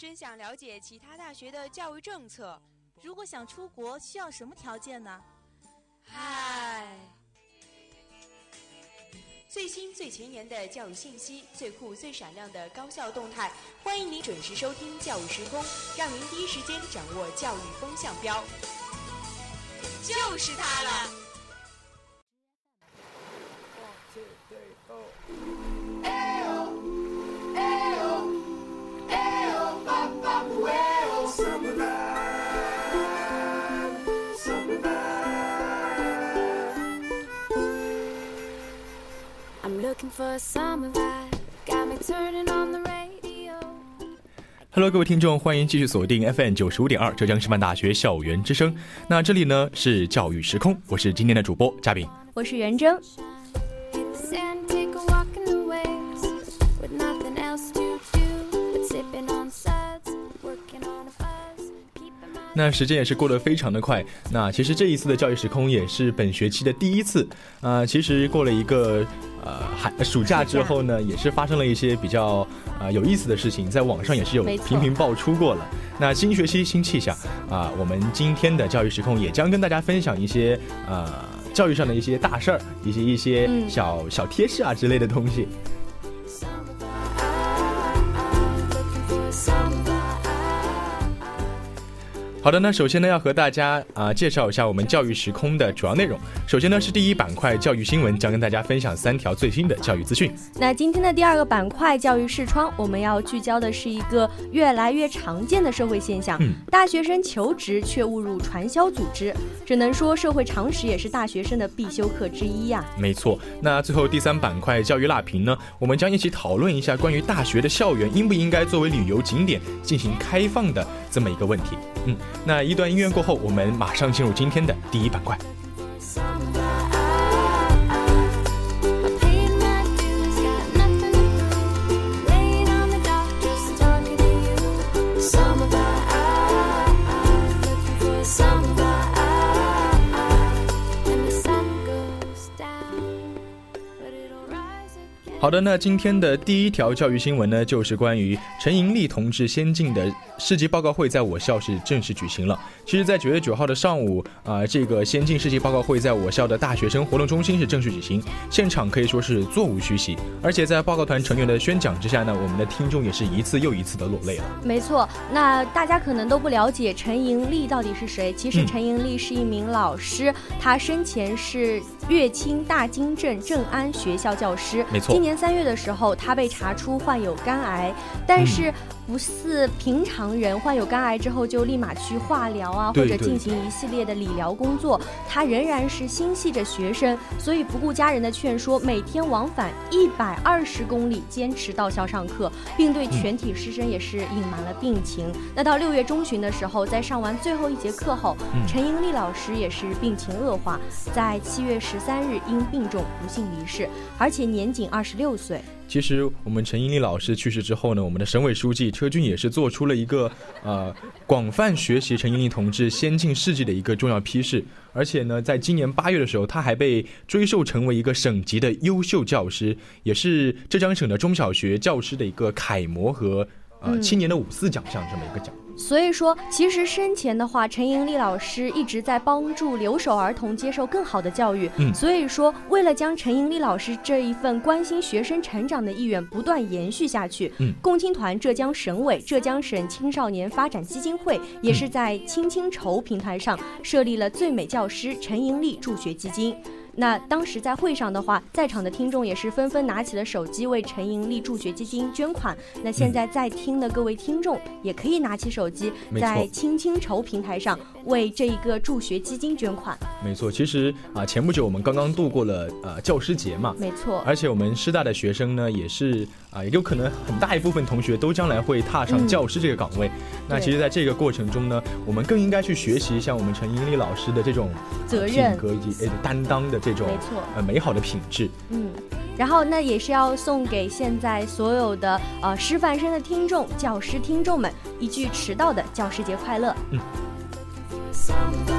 真想了解其他大学的教育政策。如果想出国，需要什么条件呢？嗨，最新最前沿的教育信息，最酷最闪亮的高校动态，欢迎您准时收听《教育时空》，让您第一时间掌握教育风向标。就是它了。Hello，各位听众，欢迎继续锁定 FM 九十五点二浙江师范大学校园之声。那这里呢是教育时空，我是今天的主播嘉宾，我是袁征。那时间也是过得非常的快。那其实这一次的教育时空也是本学期的第一次。啊，其实过了一个呃寒暑假之后呢，也是发生了一些比较呃有意思的事情，在网上也是有频频爆出过了。那新学期新气象啊，我们今天的教育时空也将跟大家分享一些呃教育上的一些大事儿，以及一些小小贴士啊之类的东西。好的，那首先呢，要和大家啊介绍一下我们教育时空的主要内容。首先呢，是第一板块教育新闻，将跟大家分享三条最新的教育资讯。那今天的第二个板块教育视窗，我们要聚焦的是一个越来越常见的社会现象：嗯大学生求职却误入传销组织。只能说社会常识也是大学生的必修课之一呀。没错。那最后第三板块教育辣评呢，我们将一起讨论一下关于大学的校园应不应该作为旅游景点进行开放的这么一个问题。嗯。那一段音乐过后，我们马上进入今天的第一板块。好的，那今天的第一条教育新闻呢，就是关于陈盈利同志先进的世纪报告会在我校是正式举行了。其实，在九月九号的上午啊，这个先进世纪报告会在我校的大学生活动中心是正式举行，现场可以说是座无虚席。而且在报告团成员的宣讲之下呢，我们的听众也是一次又一次的落泪了。没错，那大家可能都不了解陈盈利到底是谁。其实陈盈利是一名老师，他生前是乐清大金镇正安学校教师。没错，今年。三月的时候，他被查出患有肝癌，但是。不似平常人患有肝癌之后就立马去化疗啊，或者进行一系列的理疗工作，他仍然是心系着学生，所以不顾家人的劝说，每天往返一百二十公里，坚持到校上课，并对全体师生也是隐瞒了病情。那到六月中旬的时候，在上完最后一节课后，陈英丽老师也是病情恶化，在七月十三日因病重不幸离世，而且年仅二十六岁。其实我们陈英丽老师去世之后呢，我们的省委书记车俊也是做出了一个呃广泛学习陈英丽同志先进事迹的一个重要批示，而且呢，在今年八月的时候，他还被追授成为一个省级的优秀教师，也是浙江省的中小学教师的一个楷模和呃青年的五四奖项这么一个奖。所以说，其实生前的话，陈盈利老师一直在帮助留守儿童接受更好的教育。嗯，所以说，为了将陈盈利老师这一份关心学生成长的意愿不断延续下去，嗯，共青团浙江省委、浙江省青少年发展基金会也是在青青筹平台上设立了最美教师陈盈利助学基金。那当时在会上的话，在场的听众也是纷纷拿起了手机为陈盈利助学基金捐款。那现在在听的各位听众也可以拿起手机，在青青筹平台上为这一个助学基金捐款。没错，其实啊，前不久我们刚刚度过了呃教师节嘛，没错。而且我们师大的学生呢，也是啊，也有可能很大一部分同学都将来会踏上教师这个岗位。那其实，在这个过程中呢，我们更应该去学习像我们陈英丽老师的这种责任、品格以及担当的。这种没错，呃，美好的品质。嗯，然后那也是要送给现在所有的呃师范生的听众、教师听众们一句迟到的教师节快乐。嗯。Some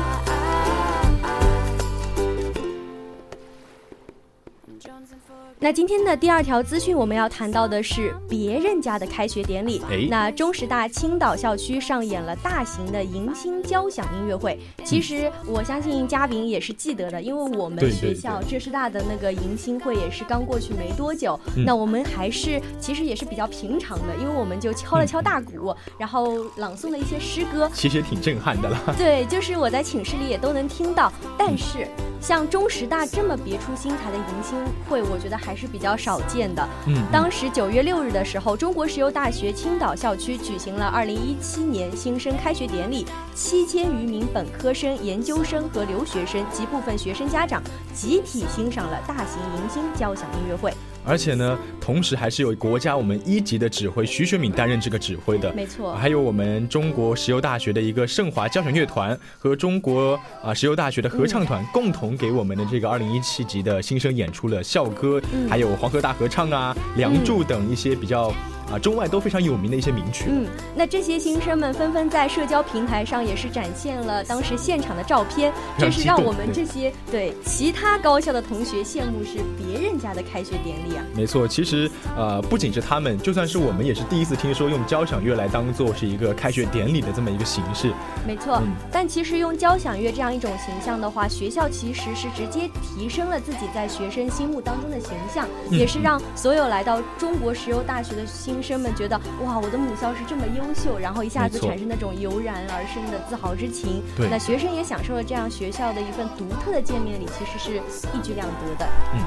那今天的第二条资讯，我们要谈到的是别人家的开学典礼。那中师大青岛校区上演了大型的迎新交响音乐会。其实我相信嘉宾也是记得的，因为我们学校浙师大的那个迎新会也是刚过去没多久。那我们还是其实也是比较平常的，因为我们就敲了敲大鼓，然后朗诵了一些诗歌，其实也挺震撼的了。对，就是我在寝室里也都能听到。但是像中师大这么别出心裁的迎新会，我觉得还。是比较少见的。嗯，当时九月六日的时候，中国石油大学青岛校区举行了二零一七年新生开学典礼，七千余名本科生、研究生和留学生及部分学生家长集体欣赏了大型迎新交响音乐会。而且呢，同时还是有国家我们一级的指挥徐学敏担任这个指挥的，没错。还有我们中国石油大学的一个盛华交响乐团和中国啊石油大学的合唱团共同给我们的这个二零一七级的新生演出了校歌，还有黄河大合唱啊、梁祝等一些比较。啊，中外都非常有名的一些名曲。嗯，那这些新生们纷纷在社交平台上也是展现了当时现场的照片，这是让我们这些对其他高校的同学羡慕是别人家的开学典礼啊。没错，其实呃，不仅是他们，就算是我们也是第一次听说用交响乐来当做是一个开学典礼的这么一个形式。没错，但其实用交响乐这样一种形象的话，学校其实是直接提升了自己在学生心目当中的形象，也是让所有来到中国石油大学的新。生们觉得哇，我的母校是这么优秀，然后一下子产生那种油然而生的自豪之情。对，那学生也享受了这样学校的一份独特的见面礼，其实是一举两得的。嗯。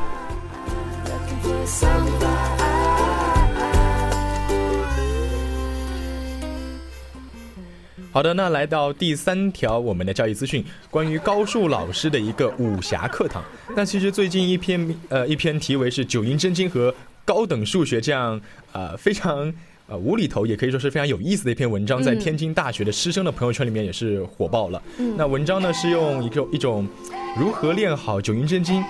好的，那来到第三条我们的教育资讯，关于高数老师的一个武侠课堂。那其实最近一篇呃一篇题为是九阴真经和。高等数学这样呃非常呃无厘头，也可以说是非常有意思的一篇文章，在天津大学的师生的朋友圈里面也是火爆了。那文章呢是用一个一种如何练好九阴真经，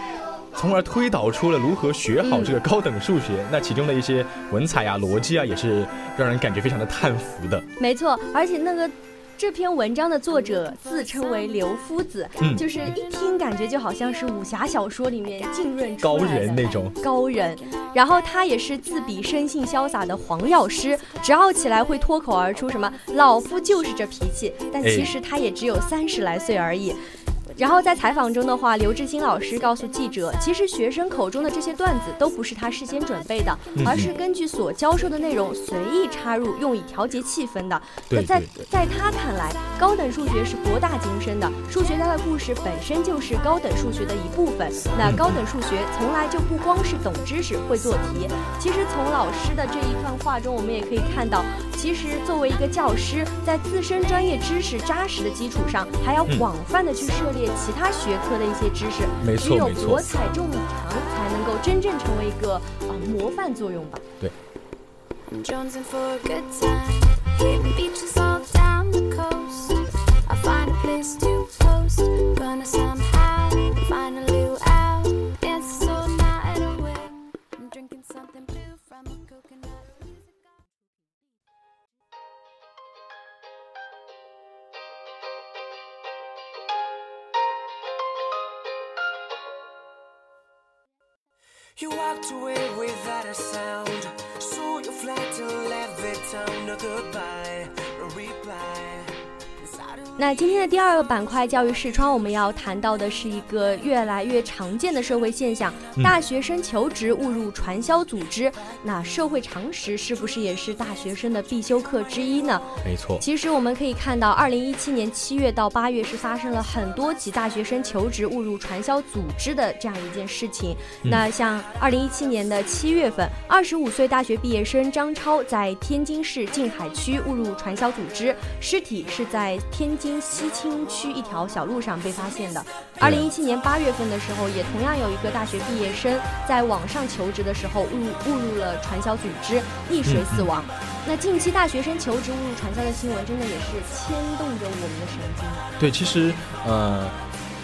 从而推导出了如何学好这个高等数学。那其中的一些文采啊、逻辑啊，也是让人感觉非常的叹服的。没错，而且那个。这篇文章的作者自称为刘夫子，就是一听感觉就好像是武侠小说里面浸润高人那种高人。然后他也是自比生性潇洒的黄药师，只要起来会脱口而出什么“老夫就是这脾气”，但其实他也只有三十来岁而已。然后在采访中的话，刘志新老师告诉记者，其实学生口中的这些段子都不是他事先准备的，而是根据所教授的内容随意插入，用以调节气氛的。那在在他看来，高等数学是博大精深的，数学家的故事本身就是高等数学的一部分。那高等数学从来就不光是懂知识、会做题。其实从老师的这一段话中，我们也可以看到，其实作为一个教师，在自身专业知识扎实的基础上，还要广泛的去涉猎。其他学科的一些知识，只有博采众长，才能够真正成为一个啊模范作用吧。对。You walked away without a sound. So you fled to every the town. No goodbye, no reply. 那今天的第二个板块教育视窗，我们要谈到的是一个越来越常见的社会现象：大学生求职误入传销组织。那社会常识是不是也是大学生的必修课之一呢？没错。其实我们可以看到，二零一七年七月到八月是发生了很多起大学生求职误入传销组织的这样一件事情。那像二零一七年的七月份，二十五岁大学毕业生张超在天津市静海区误入传销组织，尸体是在天。津西青区一条小路上被发现的。二零一七年八月份的时候，也同样有一个大学毕业生在网上求职的时候误误入了传销组织，溺水死亡。那近期大学生求职误入传销的新闻，真的也是牵动着我们的神经。对，其实呃，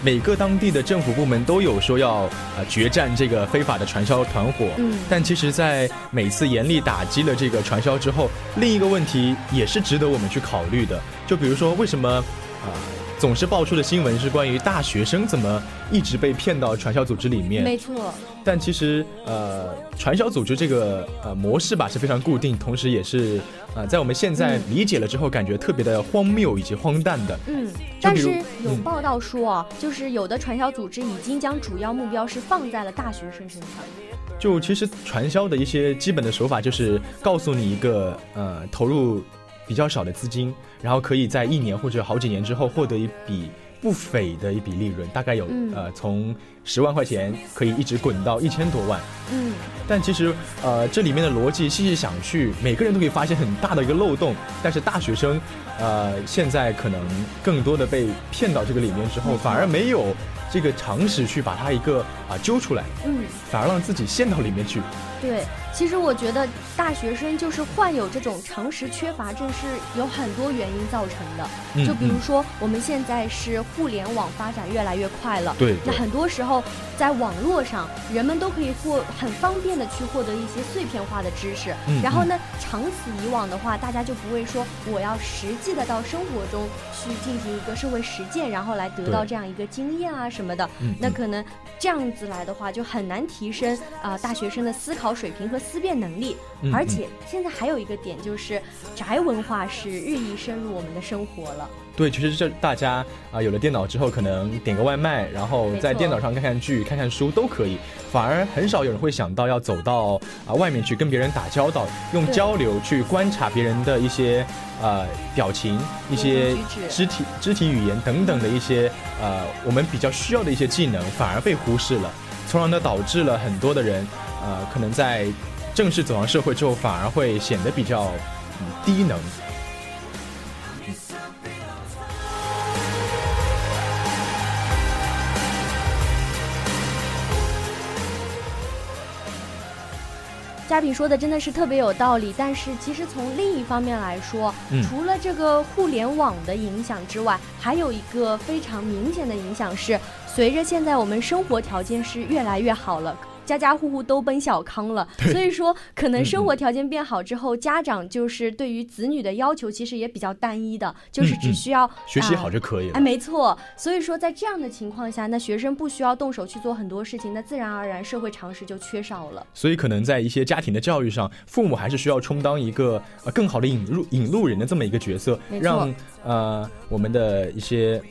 每个当地的政府部门都有说要呃决战这个非法的传销团伙。嗯。但其实，在每次严厉打击了这个传销之后，另一个问题也是值得我们去考虑的。就比如说，为什么啊，总是爆出的新闻是关于大学生怎么一直被骗到传销组织里面。没错。但其实，呃，传销组织这个呃模式吧是非常固定，同时也是呃在我们现在理解了之后，感觉特别的荒谬以及荒诞的。嗯。但是有报道说啊，就是有的传销组织已经将主要目标是放在了大学生身上。就其实传销的一些基本的手法，就是告诉你一个呃投入比较少的资金，然后可以在一年或者好几年之后获得一笔不菲的一笔利润，大概有呃从十万块钱可以一直滚到一千多万。嗯。但其实呃这里面的逻辑细细想去，每个人都可以发现很大的一个漏洞。但是大学生呃现在可能更多的被骗到这个里面之后，反而没有。这个常识去把它一个啊揪出来，嗯，反而让自己陷到里面去。对，其实我觉得大学生就是患有这种常识缺乏症，是有很多原因造成的。就比如说，我们现在是互联网发展越来越快了，对，那很多时候在网络上，人们都可以获很方便的去获得一些碎片化的知识。然后呢，长此以往的话，大家就不会说我要实际的到生活中去进行一个社会实践，然后来得到这样一个经验啊什么的。那可能这样子来的话，就很难提升啊大学生的思考。水平和思辨能力，而且现在还有一个点就是，宅文化是日益深入我们的生活了。对，其实这大家啊有了电脑之后，可能点个外卖，然后在电脑上看看剧、看看书都可以，反而很少有人会想到要走到啊外面去跟别人打交道，用交流去观察别人的一些呃表情、一些肢体肢体语言等等的一些呃我们比较需要的一些技能，反而被忽视了，从而呢导致了很多的人。呃，可能在正式走上社会之后，反而会显得比较低能。嘉宾说的真的是特别有道理，但是其实从另一方面来说，除了这个互联网的影响之外，还有一个非常明显的影响是，随着现在我们生活条件是越来越好了。家家户户都奔小康了，所以说可能生活条件变好之后，家长就是对于子女的要求其实也比较单一的，就是只需要学习好就可以了。哎，没错。所以说在这样的情况下，那学生不需要动手去做很多事情，那自然而然社会常识就缺少了。所以可能在一些家庭的教育上，父母还是需要充当一个呃更好的引入引路人的这么一个角色，让呃我们的一些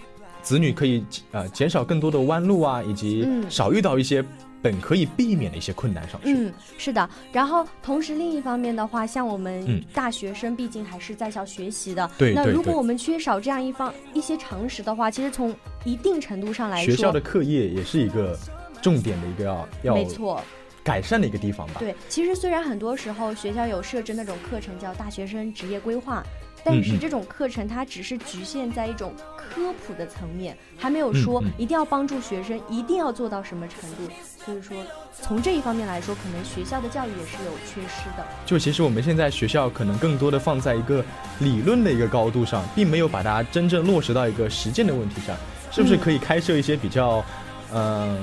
子女可以呃减少更多的弯路啊，以及少遇到一些。本可以避免的一些困难上去。嗯，是的。然后同时另一方面的话，像我们大学生，毕竟还是在校学习的。对。那如果我们缺少这样一方一些常识的话，其实从一定程度上来说，学校的课业也是一个重点的一个要要没错改善的一个地方吧。对，其实虽然很多时候学校有设置那种课程叫大学生职业规划。但是这种课程它只是局限在一种科普的层面，还没有说一定要帮助学生一定要做到什么程度。所以说，从这一方面来说，可能学校的教育也是有缺失的。就其实我们现在学校可能更多的放在一个理论的一个高度上，并没有把它真正落实到一个实践的问题上。是不是可以开设一些比较，嗯，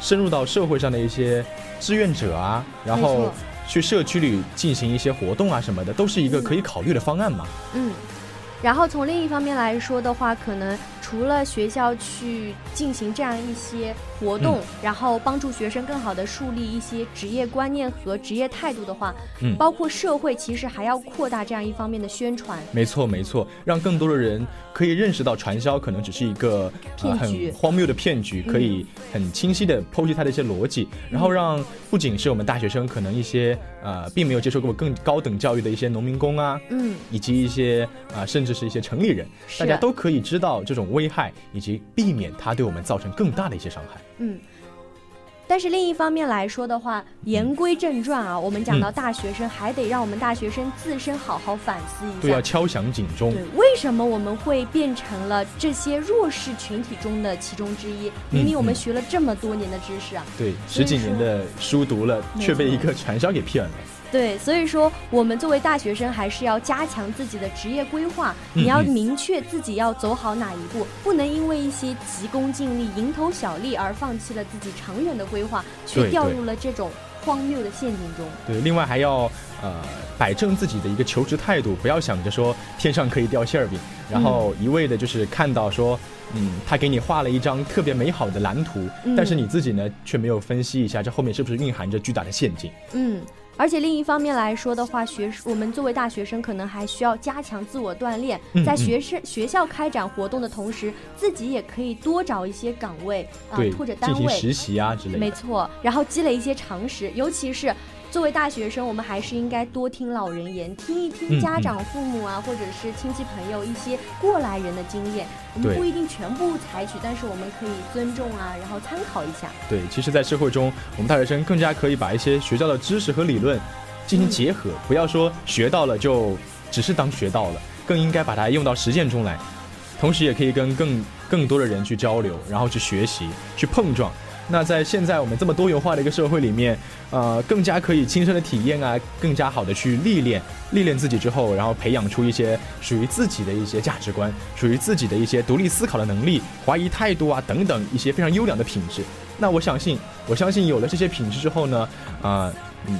深入到社会上的一些志愿者啊？然后。去社区里进行一些活动啊什么的，都是一个可以考虑的方案嘛。嗯，然后从另一方面来说的话，可能。除了学校去进行这样一些活动，然后帮助学生更好的树立一些职业观念和职业态度的话，嗯，包括社会其实还要扩大这样一方面的宣传。没错，没错，让更多的人可以认识到传销可能只是一个很荒谬的骗局，可以很清晰的剖析它的一些逻辑，然后让不仅是我们大学生，可能一些呃并没有接受过更高等教育的一些农民工啊，嗯，以及一些啊甚至是一些城里人，大家都可以知道这种危。危害以及避免它对我们造成更大的一些伤害。嗯，但是另一方面来说的话，言归正传啊，我们讲到大学生，还得让我们大学生自身好好反思一下。对，要敲响警钟。对，为什么我们会变成了这些弱势群体中的其中之一？明明我们学了这么多年的知识啊，对，十几年的书读了，却被一个传销给骗了。对，所以说我们作为大学生，还是要加强自己的职业规划。你要明确自己要走好哪一步，不能因为一些急功近利、蝇头小利而放弃了自己长远的规划，却掉入了这种荒谬的陷阱中。对，另外还要呃摆正自己的一个求职态度，不要想着说天上可以掉馅儿饼，然后一味的就是看到说，嗯，他给你画了一张特别美好的蓝图，但是你自己呢却没有分析一下这后面是不是蕴含着巨大的陷阱。嗯。而且另一方面来说的话，学我们作为大学生，可能还需要加强自我锻炼，在学生学校开展活动的同时，自己也可以多找一些岗位啊或者单位实习啊之类的。没错，然后积累一些常识，尤其是。作为大学生，我们还是应该多听老人言，听一听家长、父母啊，或者是亲戚朋友一些过来人的经验。我们不一定全部采取，但是我们可以尊重啊，然后参考一下。对，其实，在社会中，我们大学生更加可以把一些学校的知识和理论进行结合，不要说学到了就只是当学到了，更应该把它用到实践中来。同时，也可以跟更更多的人去交流，然后去学习，去碰撞。那在现在我们这么多元化的一个社会里面，呃，更加可以亲身的体验啊，更加好的去历练，历练自己之后，然后培养出一些属于自己的一些价值观，属于自己的一些独立思考的能力、怀疑态度啊等等一些非常优良的品质。那我相信，我相信有了这些品质之后呢，啊，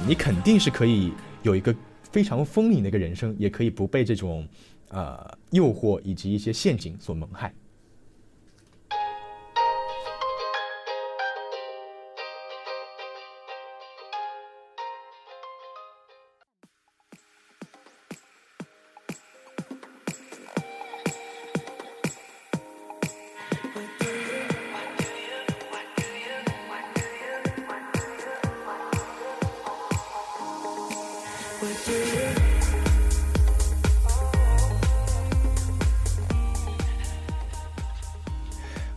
你肯定是可以有一个非常丰盈的一个人生，也可以不被这种，呃，诱惑以及一些陷阱所蒙害。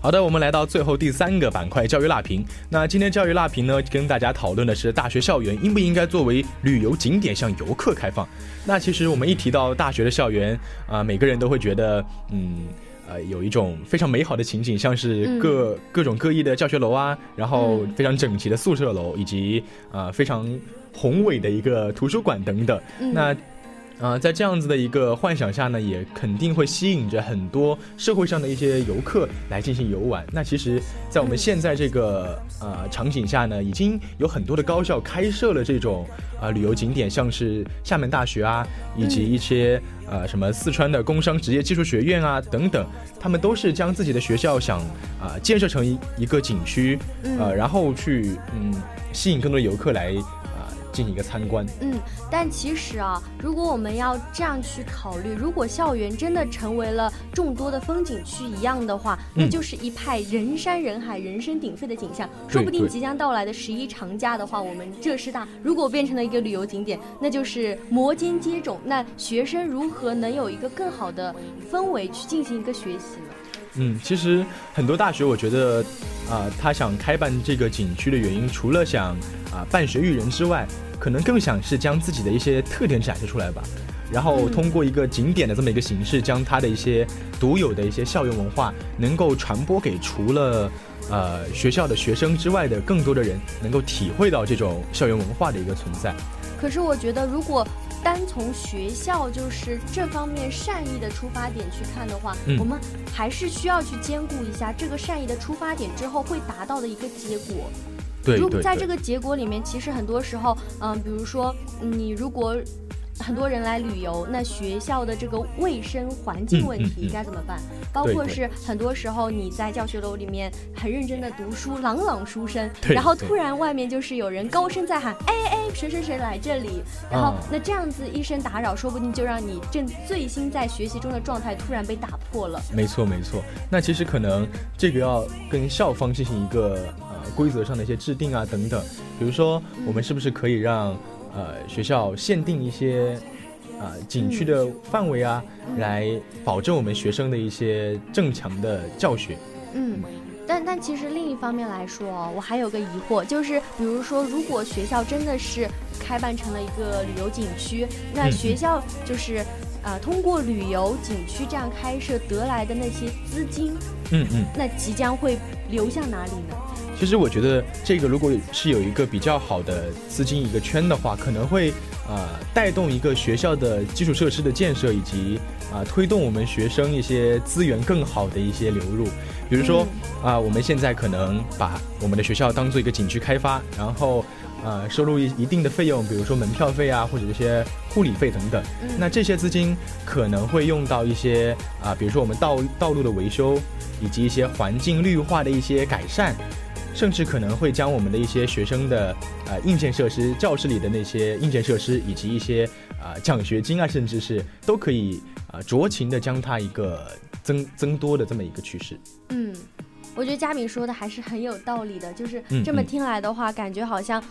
好的，我们来到最后第三个板块——教育辣评。那今天教育辣评呢，跟大家讨论的是大学校园应不应该作为旅游景点向游客开放。那其实我们一提到大学的校园啊，每个人都会觉得，嗯，呃，有一种非常美好的情景，像是各各种各异的教学楼啊，然后非常整齐的宿舍楼，以及啊非常宏伟的一个图书馆等等。那啊，在这样子的一个幻想下呢，也肯定会吸引着很多社会上的一些游客来进行游玩。那其实，在我们现在这个呃场景下呢，已经有很多的高校开设了这种啊旅游景点，像是厦门大学啊，以及一些呃什么四川的工商职业技术学院啊等等，他们都是将自己的学校想啊建设成一一个景区，呃，然后去嗯吸引更多的游客来。进行一个参观，嗯，但其实啊，如果我们要这样去考虑，如果校园真的成为了众多的风景区一样的话，那就是一派人山人海、人声鼎沸的景象。说不定即将到来的十一长假的话，我们浙师大如果变成了一个旅游景点，那就是摩肩接踵。那学生如何能有一个更好的氛围去进行一个学习呢？嗯，其实很多大学，我觉得，啊，他想开办这个景区的原因，除了想啊办学育人之外，可能更想是将自己的一些特点展示出来吧，然后通过一个景点的这么一个形式，将它的一些独有的一些校园文化，能够传播给除了呃学校的学生之外的更多的人，能够体会到这种校园文化的一个存在。可是我觉得，如果单从学校就是这方面善意的出发点去看的话，我们还是需要去兼顾一下这个善意的出发点之后会达到的一个结果。对，如在这个结果里面，其实很多时候，嗯，比如说你如果。很多人来旅游，那学校的这个卫生环境问题该怎么办？包括是很多时候你在教学楼里面很认真的读书，朗朗书声，然后突然外面就是有人高声在喊，哎哎，谁谁谁来这里？然后那这样子一声打扰，说不定就让你正醉心在学习中的状态突然被打破了。没错没错，那其实可能这个要跟校方进行一个呃规则上的一些制定啊等等，比如说我们是不是可以让。呃，学校限定一些，呃，景区的范围啊，来保证我们学生的一些正常的教学。嗯，但但其实另一方面来说，我还有个疑惑，就是比如说，如果学校真的是开办成了一个旅游景区，那学校就是呃，通过旅游景区这样开设得来的那些资金，嗯嗯，那即将会流向哪里呢？其实我觉得这个如果是有一个比较好的资金一个圈的话，可能会呃带动一个学校的基础设施的建设，以及啊推动我们学生一些资源更好的一些流入。比如说啊，我们现在可能把我们的学校当做一个景区开发，然后呃收入一一定的费用，比如说门票费啊，或者一些护理费等等。那这些资金可能会用到一些啊，比如说我们道道路的维修，以及一些环境绿化的一些改善。甚至可能会将我们的一些学生的呃硬件设施、教室里的那些硬件设施，以及一些啊奖学金啊，甚至是都可以啊酌情的将它一个增增多的这么一个趋势。嗯，我觉得佳敏说的还是很有道理的，就是这么听来的话，感觉好像。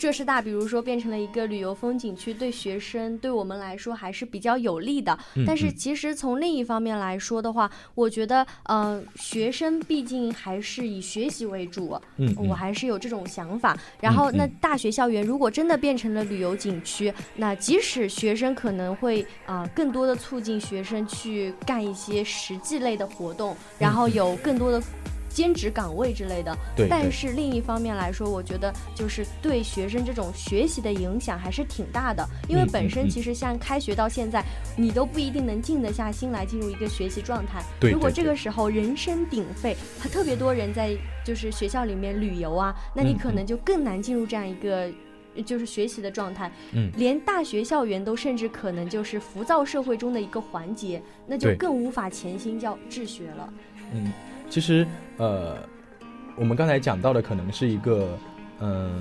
浙师大，比如说变成了一个旅游风景区，对学生对我们来说还是比较有利的。但是其实从另一方面来说的话，我觉得，嗯，学生毕竟还是以学习为主。嗯，我还是有这种想法。然后，那大学校园如果真的变成了旅游景区，那即使学生可能会啊，更多的促进学生去干一些实际类的活动，然后有更多的。兼职岗位之类的，对。但是另一方面来说，我觉得就是对学生这种学习的影响还是挺大的。因为本身其实像开学到现在，你都不一定能静得下心来进入一个学习状态。对。如果这个时候人声鼎沸，他特别多人在就是学校里面旅游啊，那你可能就更难进入这样一个就是学习的状态。嗯。连大学校园都甚至可能就是浮躁社会中的一个环节，那就更无法潜心教治学了。嗯。其实，呃，我们刚才讲到的可能是一个，嗯，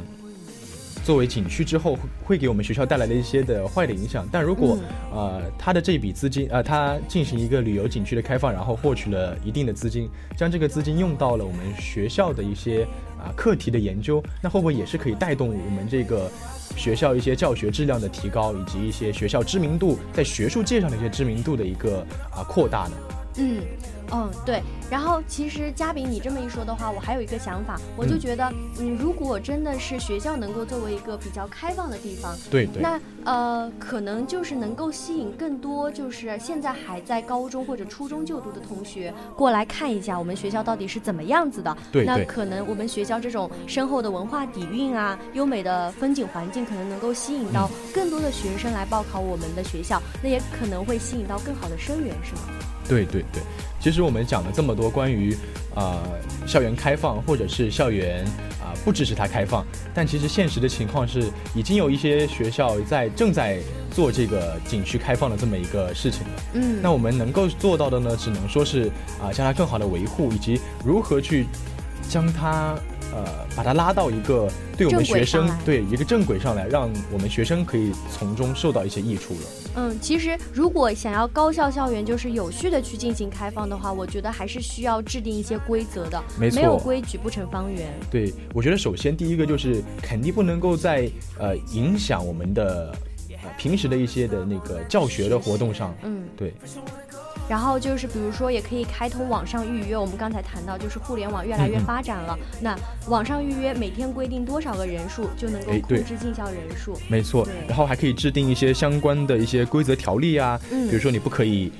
作为景区之后会给我们学校带来的一些的坏的影响。但如果，呃，他的这笔资金，呃，他进行一个旅游景区的开放，然后获取了一定的资金，将这个资金用到了我们学校的一些啊课题的研究，那会不会也是可以带动我们这个学校一些教学质量的提高，以及一些学校知名度在学术界上的一些知名度的一个啊扩大呢？嗯。嗯，对。然后其实嘉宾你这么一说的话，我还有一个想法，我就觉得，嗯，如果真的是学校能够作为一个比较开放的地方，对对，那呃，可能就是能够吸引更多就是现在还在高中或者初中就读的同学过来看一下我们学校到底是怎么样子的。对，那可能我们学校这种深厚的文化底蕴啊，优美的风景环境，可能能够吸引到更多的学生来报考我们的学校，那也可能会吸引到更好的生源，是吗？对对对，其实我们讲了这么多关于啊校园开放或者是校园啊不支持它开放，但其实现实的情况是，已经有一些学校在正在做这个景区开放的这么一个事情了。嗯，那我们能够做到的呢，只能说是啊将它更好的维护，以及如何去将它。呃，把它拉到一个对我们学生对一个正轨上来，让我们学生可以从中受到一些益处了。嗯，其实如果想要高校校园就是有序的去进行开放的话，我觉得还是需要制定一些规则的。没错，没有规矩不成方圆。对，我觉得首先第一个就是肯定不能够在呃影响我们的呃平时的一些的那个教学的活动上。嗯，对。然后就是，比如说，也可以开通网上预约。我们刚才谈到，就是互联网越来越发展了，那网上预约每天规定多少个人数，就能够控制进校人数。没错，然后还可以制定一些相关的一些规则条例啊，比如说你不可以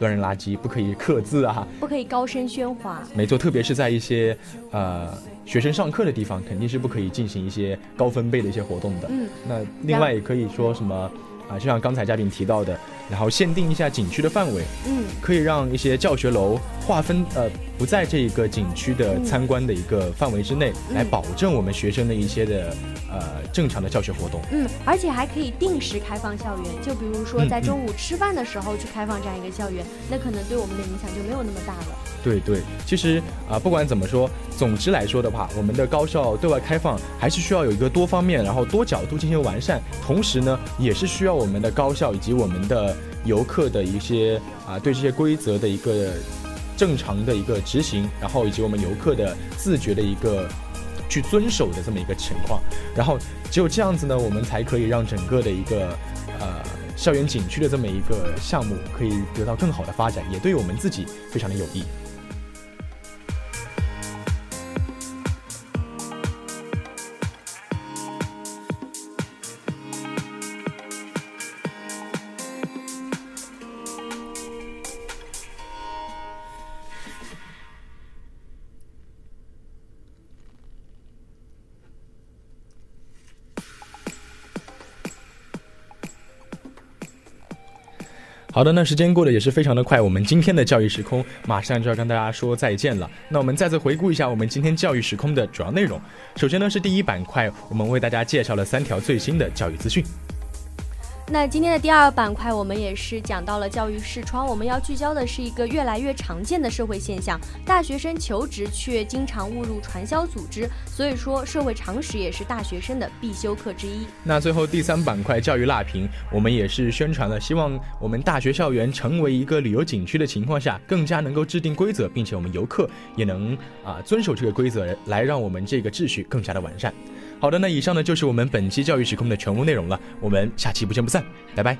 乱扔垃圾，不可以刻字啊，不可以高声喧哗。没错，特别是在一些呃学生上课的地方，肯定是不可以进行一些高分贝的一些活动的。嗯，那另外也可以说什么啊，就像刚才嘉宾提到的。然后限定一下景区的范围，嗯，可以让一些教学楼划分呃不在这一个景区的参观的一个范围之内，来保证我们学生的一些的呃正常的教学活动。嗯，而且还可以定时开放校园，就比如说在中午吃饭的时候去开放这样一个校园，那可能对我们的影响就没有那么大了。对对，其实啊不管怎么说，总之来说的话，我们的高校对外开放还是需要有一个多方面，然后多角度进行完善，同时呢也是需要我们的高校以及我们的。游客的一些啊，对这些规则的一个正常的一个执行，然后以及我们游客的自觉的一个去遵守的这么一个情况，然后只有这样子呢，我们才可以让整个的一个呃校园景区的这么一个项目可以得到更好的发展，也对我们自己非常的有益。好的，那时间过得也是非常的快，我们今天的教育时空马上就要跟大家说再见了。那我们再次回顾一下我们今天教育时空的主要内容。首先呢是第一板块，我们为大家介绍了三条最新的教育资讯。那今天的第二板块，我们也是讲到了教育视窗，我们要聚焦的是一个越来越常见的社会现象：大学生求职却经常误入传销组织。所以说，社会常识也是大学生的必修课之一。那最后第三板块教育辣评，我们也是宣传了，希望我们大学校园成为一个旅游景区的情况下，更加能够制定规则，并且我们游客也能啊遵守这个规则，来让我们这个秩序更加的完善。好的，那以上呢就是我们本期教育时空的全部内容了，我们下期不见不散，拜拜。